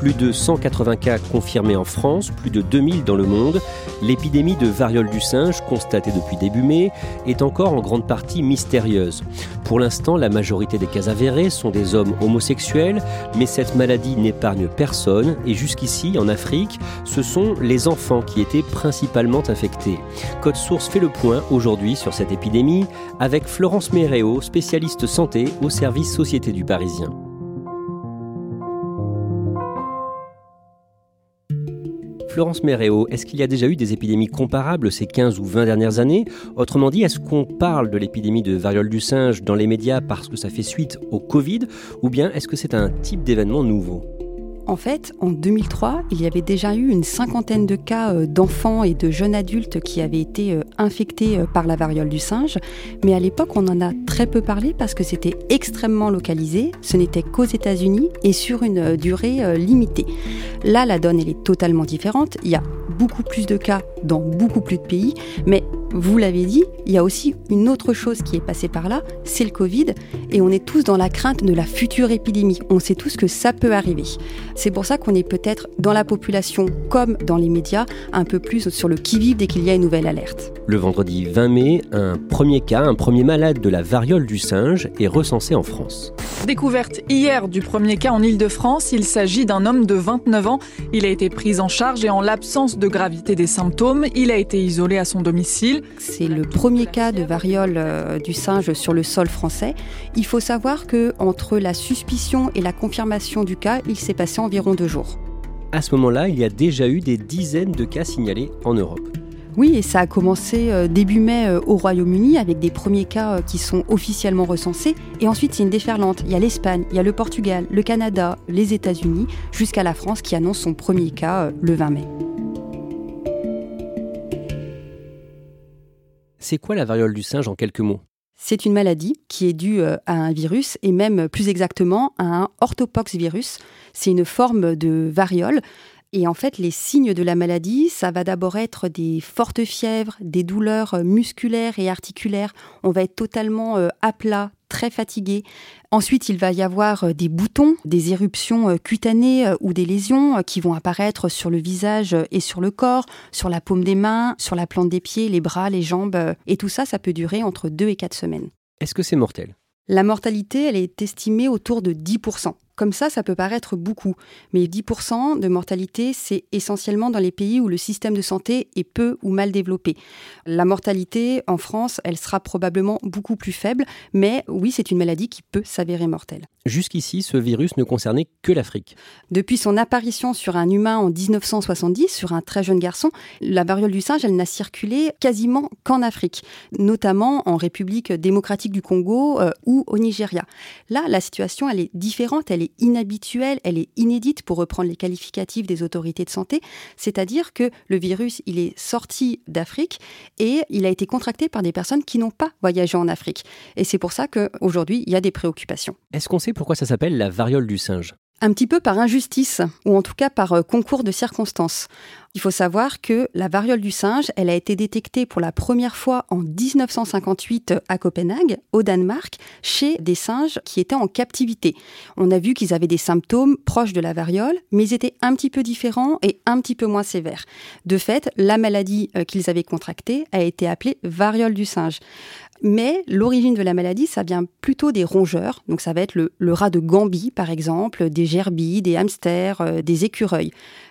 Plus de 180 cas confirmés en France, plus de 2000 dans le monde, l'épidémie de variole du singe, constatée depuis début mai, est encore en grande partie mystérieuse. Pour l'instant, la majorité des cas avérés sont des hommes homosexuels, mais cette maladie n'épargne personne et jusqu'ici, en Afrique, ce sont les enfants qui étaient principalement infectés. Code Source fait le point aujourd'hui sur cette épidémie avec Florence Méréo, spécialiste santé au service Société du Parisien. Florence Méréo, est-ce qu'il y a déjà eu des épidémies comparables ces 15 ou 20 dernières années? Autrement dit, est-ce qu'on parle de l'épidémie de variole du singe dans les médias parce que ça fait suite au Covid? Ou bien est-ce que c'est un type d'événement nouveau? En fait, en 2003, il y avait déjà eu une cinquantaine de cas euh, d'enfants et de jeunes adultes qui avaient été euh, infectés euh, par la variole du singe. Mais à l'époque, on en a très peu parlé parce que c'était extrêmement localisé. Ce n'était qu'aux États-Unis et sur une durée limitée. Là, la donne, elle est totalement différente. Il y a beaucoup plus de cas dans beaucoup plus de pays. Mais vous l'avez dit, il y a aussi une autre chose qui est passée par là, c'est le Covid, et on est tous dans la crainte de la future épidémie. On sait tous que ça peut arriver. C'est pour ça qu'on est peut-être dans la population comme dans les médias un peu plus sur le qui-vive dès qu'il y a une nouvelle alerte. Le vendredi 20 mai, un premier cas, un premier malade de la variole du singe est recensé en France. Découverte hier du premier cas en Ile-de-France, il s'agit d'un homme de 29 ans. Il a été pris en charge et en l'absence de gravité des symptômes, il a été isolé à son domicile. C'est le premier cas de variole euh, du singe sur le sol français. Il faut savoir que entre la suspicion et la confirmation du cas, il s'est passé environ deux jours. À ce moment-là, il y a déjà eu des dizaines de cas signalés en Europe. Oui, et ça a commencé euh, début mai euh, au Royaume-Uni avec des premiers cas qui sont officiellement recensés. Et ensuite, c'est une déferlante. Il y a l'Espagne, il y a le Portugal, le Canada, les États-Unis, jusqu'à la France qui annonce son premier cas le 20 mai. C'est quoi la variole du singe en quelques mots? C'est une maladie qui est due à un virus et même plus exactement à un orthopox virus. C'est une forme de variole et en fait, les signes de la maladie, ça va d'abord être des fortes fièvres, des douleurs euh, musculaires et articulaires. On va être totalement euh, à plat, très fatigué. Ensuite, il va y avoir euh, des boutons, des éruptions cutanées ou des lésions qui vont apparaître sur le visage et sur le corps, sur la paume des mains, sur la plante des pieds, les bras, les jambes. Et tout ça, ça peut durer entre 2 et 4 semaines. Est-ce que c'est mortel? La mortalité, elle est estimée autour de 10%. Comme ça, ça peut paraître beaucoup, mais 10% de mortalité, c'est essentiellement dans les pays où le système de santé est peu ou mal développé. La mortalité en France, elle sera probablement beaucoup plus faible, mais oui, c'est une maladie qui peut s'avérer mortelle. Jusqu'ici, ce virus ne concernait que l'Afrique. Depuis son apparition sur un humain en 1970, sur un très jeune garçon, la variole du singe, elle n'a circulé quasiment qu'en Afrique, notamment en République démocratique du Congo euh, ou au Nigeria. Là, la situation, elle est différente, elle est inhabituelle, elle est inédite pour reprendre les qualificatifs des autorités de santé, c'est-à-dire que le virus, il est sorti d'Afrique et il a été contracté par des personnes qui n'ont pas voyagé en Afrique. Et c'est pour ça qu'aujourd'hui, il y a des préoccupations. Est-ce qu'on sait pourquoi ça s'appelle la variole du singe un petit peu par injustice, ou en tout cas par euh, concours de circonstances. Il faut savoir que la variole du singe, elle a été détectée pour la première fois en 1958 à Copenhague, au Danemark, chez des singes qui étaient en captivité. On a vu qu'ils avaient des symptômes proches de la variole, mais ils étaient un petit peu différents et un petit peu moins sévères. De fait, la maladie euh, qu'ils avaient contractée a été appelée variole du singe. Mais l'origine de la maladie, ça vient plutôt des rongeurs. Donc ça va être le, rat de Gambie, par exemple, des gerbilles, des hamsters, euh, des écureuils.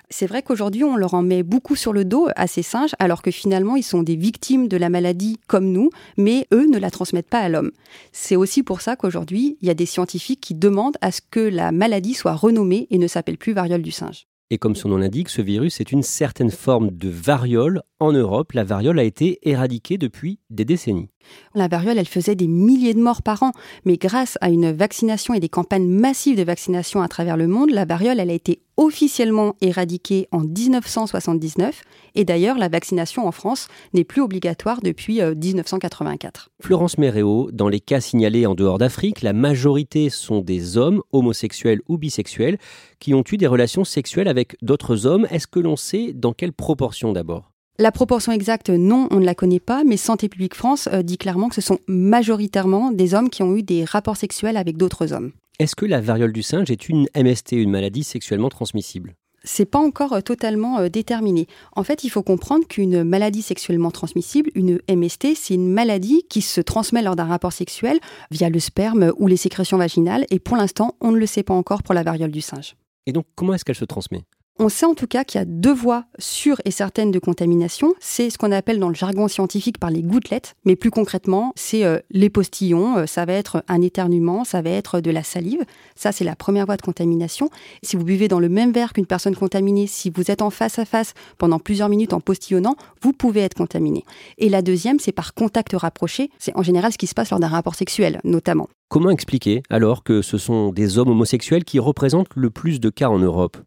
C'est vrai qu'aujourd'hui, on leur en met beaucoup sur le dos à ces singes, alors que finalement, ils sont des victimes de la maladie comme nous, mais eux ne la transmettent pas à l'homme. C'est aussi pour ça qu'aujourd'hui, il y a des scientifiques qui demandent à ce que la maladie soit renommée et ne s'appelle plus variole du singe. Et comme son nom l'indique, ce virus est une certaine forme de variole. En Europe, la variole a été éradiquée depuis des décennies. La variole, elle faisait des milliers de morts par an, mais grâce à une vaccination et des campagnes massives de vaccination à travers le monde, la variole, elle a été officiellement éradiquée en 1979. Et d'ailleurs, la vaccination en France n'est plus obligatoire depuis 1984. Euh, Florence Méréo, dans les cas signalés en dehors d'Afrique, la majorité sont des hommes homosexuels ou bisexuels qui ont eu des relations sexuelles avec d'autres hommes. Est-ce que l'on sait dans quelle proportion d'abord? La proportion exacte, non, on ne la connaît pas, mais Santé publique France euh, dit clairement que ce sont majoritairement des hommes qui ont eu des rapports sexuels avec d'autres hommes. Est-ce que la variole du singe est une MST, une maladie sexuellement transmissible? C'est pas encore euh, totalement euh, déterminé. En fait, il faut comprendre qu'une maladie sexuellement transmissible, une MST, c'est une maladie qui se transmet lors d'un rapport sexuel via le sperme ou les sécrétions vaginales. Et pour l'instant, on ne le sait pas encore pour la variole du singe. Et donc, comment est-ce qu'elle se transmet? On sait en tout cas qu'il y a deux voies sûres et certaines de contamination. C'est ce qu'on appelle dans le jargon scientifique par les gouttelettes, mais plus concrètement, c'est euh, les postillons, euh, ça va être un éternuement, ça va être de la salive. Ça, c'est la première voie de contamination. Si vous buvez dans le même verre qu'une personne contaminée, si vous êtes en face à face pendant plusieurs minutes en postillonnant, vous pouvez être contaminé. Et la deuxième, c'est par contact rapproché. C'est en général ce qui se passe lors d'un rapport sexuel, notamment. Comment expliquer alors que ce sont des hommes homosexuels qui représentent le plus de cas en Europe?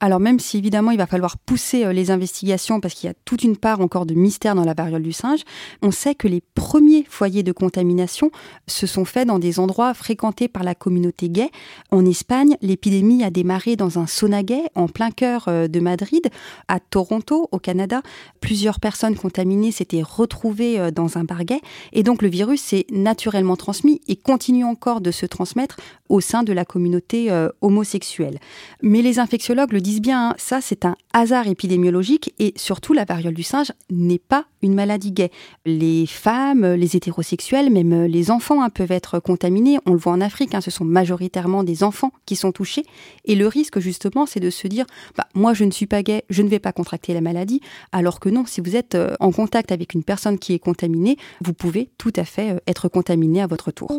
Alors même si évidemment il va falloir pousser euh, les investigations parce qu'il y a toute une part encore de mystère dans la variole du singe, on sait que les premiers foyers de contamination se sont faits dans des endroits fréquentés par la communauté gay. En Espagne, l'épidémie a démarré dans un sauna gay en plein cœur euh, de Madrid. À Toronto, au Canada, plusieurs personnes contaminées s'étaient retrouvées euh, dans un bar gay et donc le virus s'est naturellement transmis et continue encore de se transmettre au sein de la communauté homosexuelle. Mais les infectiologues le bien, hein. ça c'est un hasard épidémiologique et surtout la variole du singe n'est pas une maladie gay. Les femmes, les hétérosexuels, même les enfants hein, peuvent être contaminés. On le voit en Afrique, hein, ce sont majoritairement des enfants qui sont touchés. Et le risque justement, c'est de se dire, bah, moi je ne suis pas gay, je ne vais pas contracter la maladie. Alors que non, si vous êtes euh, en contact avec une personne qui est contaminée, vous pouvez tout à fait euh, être contaminé à votre tour.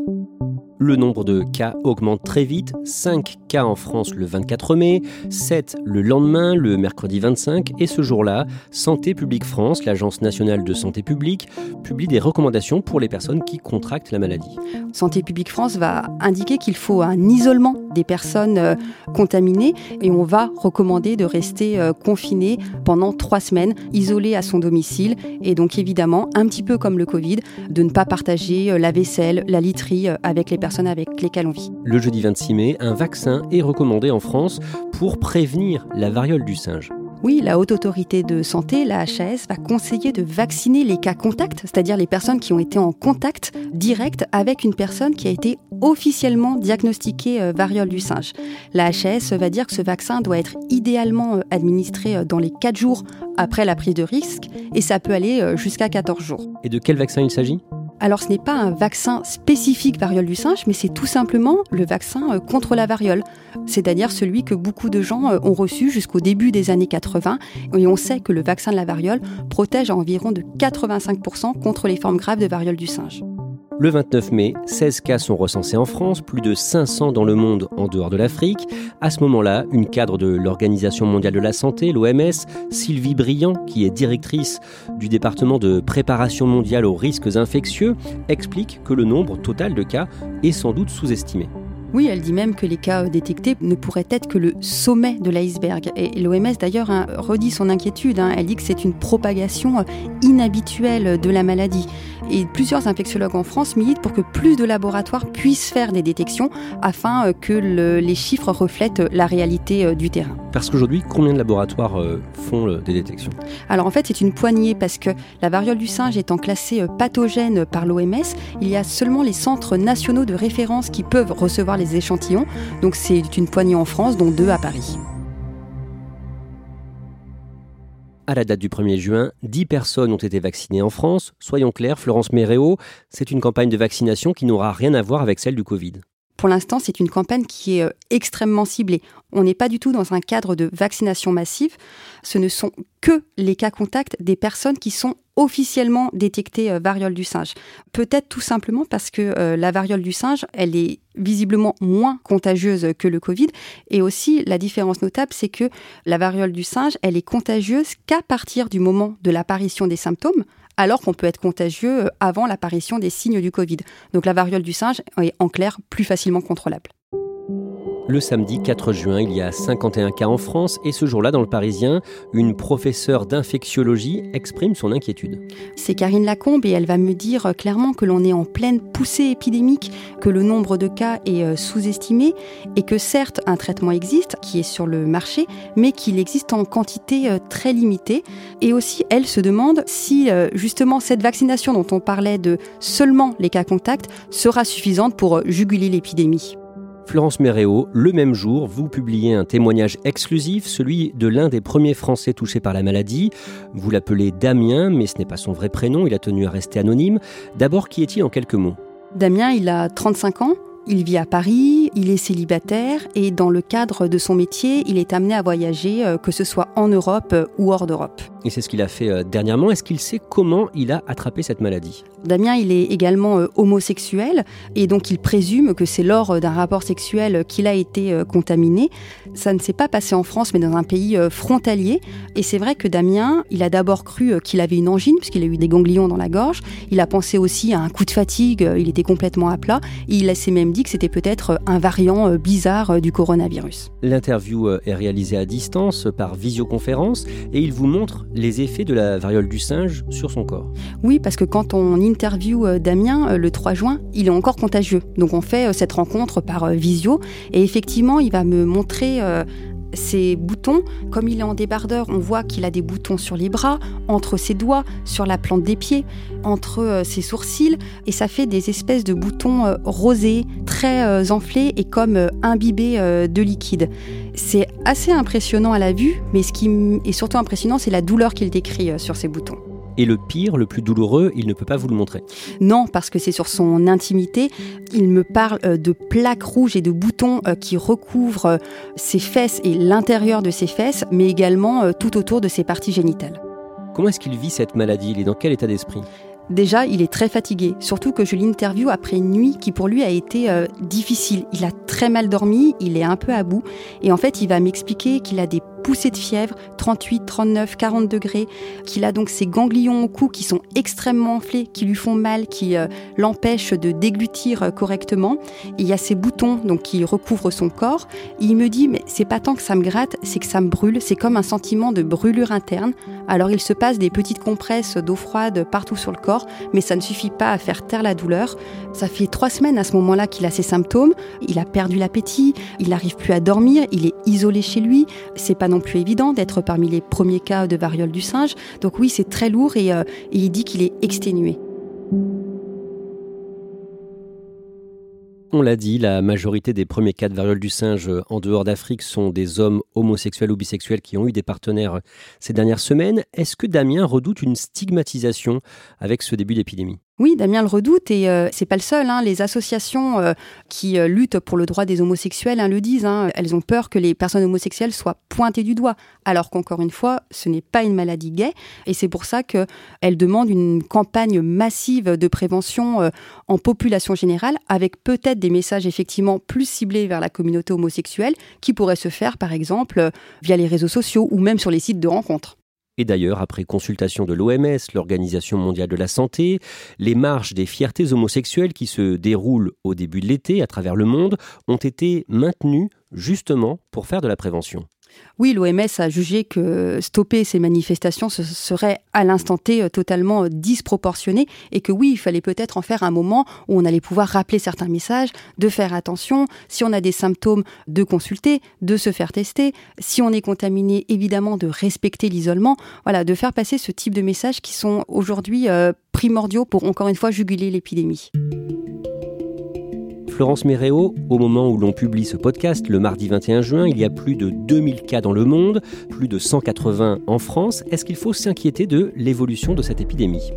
Le nombre de cas augmente très vite, 5 cas en France le 24 mai, 7 le lendemain, le mercredi 25, et ce jour-là, Santé publique France, l'agence nationale de santé publique, publie des recommandations pour les personnes qui contractent la maladie. Santé publique France va indiquer qu'il faut un isolement des personnes euh, contaminées et on va recommander de rester euh, confiné pendant trois semaines, isolé à son domicile. Et donc évidemment, un petit peu comme le Covid, de ne pas partager euh, la vaisselle, la literie avec les personnes avec lesquelles on vit. Le jeudi 26 mai, un vaccin est recommandé en France pour prévenir la variole du singe. Oui, la Haute Autorité de Santé, la HAS, va conseiller de vacciner les cas contacts, c'est-à-dire les personnes qui ont été en contact direct avec une personne qui a été officiellement diagnostiquée euh, variole du singe. La HAS va dire que ce vaccin doit être idéalement euh, administré euh, dans les 4 jours après la prise de risque et ça peut aller jusqu'à 14 jours. Et de quel vaccin il s'agit? Alors ce n'est pas un vaccin spécifique variole du singe, mais c'est tout simplement le vaccin euh, contre la variole, c'est-à-dire celui que beaucoup de gens euh, ont reçu jusqu'au début des années 80. Et on sait que le vaccin de la variole protège à environ de 85% contre les formes graves de variole du singe. Le 29 mai, 16 cas sont recensés en France, plus de 500 dans le monde en dehors de l'Afrique. À ce moment-là, une cadre de l'Organisation mondiale de la santé, l'OMS, Sylvie Briand, qui est directrice du département de préparation mondiale aux risques infectieux, explique que le nombre total de cas est sans doute sous-estimé. Oui, elle dit même que les cas détectés ne pourraient être que le sommet de l'iceberg. Et l'OMS d'ailleurs hein, redit son inquiétude. Hein. Elle dit que c'est une propagation inhabituelle de la maladie. Et plusieurs infectiologues en France militent pour que plus de laboratoires puissent faire des détections afin euh, que les chiffres reflètent la réalité euh, du terrain. Parce qu'aujourd'hui, combien de laboratoires euh, font des détections? Alors en fait, c'est une poignée parce que la variole du singe étant classée pathogène par l'OMS, il y a seulement les centres nationaux de référence qui peuvent recevoir les échantillons. Donc c'est une poignée en France, dont deux à Paris. À la date du 1er juin, 10 personnes ont été vaccinées en France. Soyons clairs, Florence Méréo, c'est une campagne de vaccination qui n'aura rien à voir avec celle du Covid. Pour l'instant, c'est une campagne qui est euh, extrêmement ciblée. On n'est pas du tout dans un cadre de vaccination massive. Ce ne sont que les cas contacts des personnes qui sont officiellement détectées euh, variole du singe. Peut-être tout simplement parce que euh, la variole du singe, elle est visiblement moins contagieuse que le Covid. Et aussi, la différence notable, c'est que la variole du singe, elle est contagieuse qu'à partir du moment de l'apparition des symptômes alors qu'on peut être contagieux euh, avant l'apparition des signes du Covid. Donc la variole du singe est en clair plus facilement contrôlable. Le samedi 4 juin, il y a 51 cas en France et ce jour-là, dans le Parisien, une professeure d'infectiologie exprime son inquiétude. C'est Karine Lacombe et elle va me dire clairement que l'on est en pleine poussée épidémique, que le nombre de cas est euh, sous-estimé et que certes un traitement existe qui est sur le marché, mais qu'il existe en quantité euh, très limitée. Et aussi, elle se demande si euh, justement cette vaccination dont on parlait de seulement les cas contacts sera suffisante pour juguler l'épidémie. Florence Méréo, le même jour, vous publiez un témoignage exclusif, celui de l'un des premiers Français touchés par la maladie. Vous l'appelez Damien, mais ce n'est pas son vrai prénom, il a tenu à rester anonyme. D'abord, qui est-il en quelques mots? Damien, il a 35 ans, il vit à Paris, il est célibataire et dans le cadre de son métier, il est amené à voyager, euh, que ce soit en Europe euh, ou hors d'Europe. Et c'est ce qu'il a fait euh, dernièrement. Est-ce qu'il sait comment il a attrapé cette maladie? Damien, il est également homosexuel et donc il présume que c'est lors d'un rapport sexuel qu'il a été contaminé. Ça ne s'est pas passé en France, mais dans un pays frontalier. Et c'est vrai que Damien, il a d'abord cru qu'il avait une angine, puisqu'il a eu des ganglions dans la gorge. Il a pensé aussi à un coup de fatigue, il était complètement à plat. il s'est même dit que c'était peut-être un variant euh, bizarre euh, du coronavirus. L'interview euh, est réalisée à distance par visioconférence et il vous montre les effets de la variole du singe sur son corps. Oui, parce que quand on interview Damien le 3 juin, il est encore contagieux. Donc on fait cette rencontre par visio et effectivement, il va me montrer ses boutons, comme il est en débardeur, on voit qu'il a des boutons sur les bras, entre ses doigts, sur la plante des pieds, entre euh, ses sourcils, et ça fait des espèces de boutons euh, rosés, très euh, enflés et comme imbibés de liquide. C'est assez impressionnant à la vue, mais ce qui est surtout impressionnant, c'est la douleur qu'il décrit sur ces boutons. Et le pire, le plus douloureux, il ne peut pas vous le montrer. Non, parce que c'est sur son intimité. Il me parle euh, de plaques rouges et de boutons euh, qui recouvrent euh, ses fesses et l'intérieur de ses fesses, mais également tout autour de ses parties génitales. Comment est-ce qu'il vit cette maladie? Il est dans quel état d'esprit? Déjà, il est très fatigué, surtout que je l'interview après une nuit qui pour lui a été euh, difficile. Il a très mal dormi, il est un peu à bout, et en fait, il va m'expliquer qu'il a des poussées de fièvre, 38, 39, 40 degrés, qu'il a donc ses ganglions au cou qui sont extrêmement enflés, qui lui font mal, qui euh, l'empêchent de déglutir euh, correctement. il y a ces boutons donc qui recouvrent son corps. il me dit mais c'est pas tant que ça me gratte, c'est que ça me brûle, c'est comme un sentiment de brûlure interne. Alors il se passe des petites compresses d'eau froide partout sur le corps mais ça ne suffit pas à faire taire la douleur. Ça fait trois semaines à ce moment-là qu'il a ces symptômes. Il a perdu l'appétit, il n'arrive plus à dormir, il est isolé chez lui. C'est pas non plus évident d'être parmi les premiers cas de variole du singe. Donc oui, c'est très lourd et, euh, et il dit qu'il est exténué. On l'a dit, la majorité des premiers cas de variole du singe euh, en dehors d'Afrique sont des hommes homosexuels ou bisexuels qui ont eu des partenaires euh, ces dernières semaines. Est-ce que Damien redoute une stigmatisation avec ce début d'épidémie? Oui, Damien le redoute et euh, c'est pas le seul. Hein. Les associations euh, qui euh, luttent pour le droit des homosexuels hein, le disent. Hein. Elles ont peur que les personnes homosexuelles soient pointées du doigt, alors qu'encore une fois, ce n'est pas une maladie gay et c'est pour ça qu'elles demandent une campagne massive de prévention en population générale, avec peut-être des messages effectivement plus ciblés vers la communauté homosexuelle, qui pourraient se faire par exemple via les réseaux sociaux ou même sur les sites de rencontres. Et d'ailleurs, après consultation de l'OMS, l'Organisation mondiale de la santé, les marches des fiertés homosexuelles qui se déroulent au début de l'été à travers le monde ont été maintenues justement pour faire de la prévention. Oui, l'OMS a jugé que stopper ces manifestations serait à l'instant T euh, totalement euh, disproportionné et que oui, il fallait peut-être en faire un moment où on allait pouvoir rappeler certains messages, de faire attention, si on a des symptômes, de consulter, de se faire tester, si on est contaminé, évidemment, de respecter l'isolement, voilà, de faire passer ce type de messages qui sont aujourd'hui euh, primordiaux pour encore une fois juguler l'épidémie. Florence Méréo, au moment où l'on publie ce podcast, le mardi 21 juin, il y a plus de 2000 cas dans le monde, plus de 180 en France. Est-ce qu'il faut s'inquiéter de l'évolution de cette épidémie?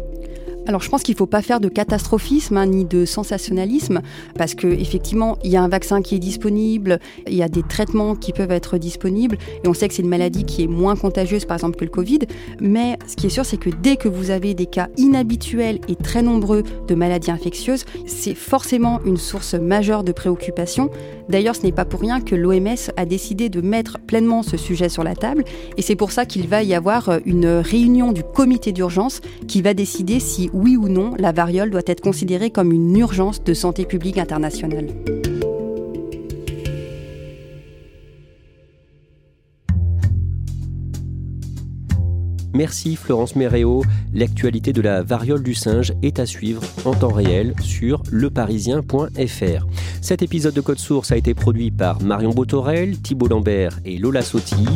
Alors je pense qu'il ne faut pas faire de catastrophisme hein, ni de sensationnalisme parce que effectivement il y a un vaccin qui est disponible, il y a des traitements qui peuvent être disponibles et on sait que c'est une maladie qui est moins contagieuse par exemple que le Covid. Mais ce qui est sûr c'est que dès que vous avez des cas inhabituels et très nombreux de maladies infectieuses, c'est forcément une source majeure de préoccupation. D'ailleurs ce n'est pas pour rien que l'OMS a décidé de mettre pleinement ce sujet sur la table et c'est pour ça qu'il va y avoir une réunion du comité d'urgence qui va décider si oui ou non la variole doit être considérée comme une urgence de santé publique internationale. Merci Florence Méréo. L'actualité de la variole du singe est à suivre en temps réel sur leparisien.fr. Cet épisode de Code Source a été produit par Marion Botorel, Thibault Lambert et Lola Sotti.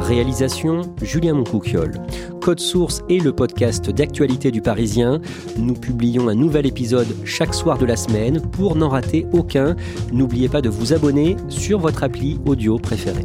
Réalisation Julien Moncouquiol. Code Source est le podcast d'actualité du Parisien. Nous publions un nouvel épisode chaque soir de la semaine. Pour n'en rater aucun, n'oubliez pas de vous abonner sur votre appli audio préférée.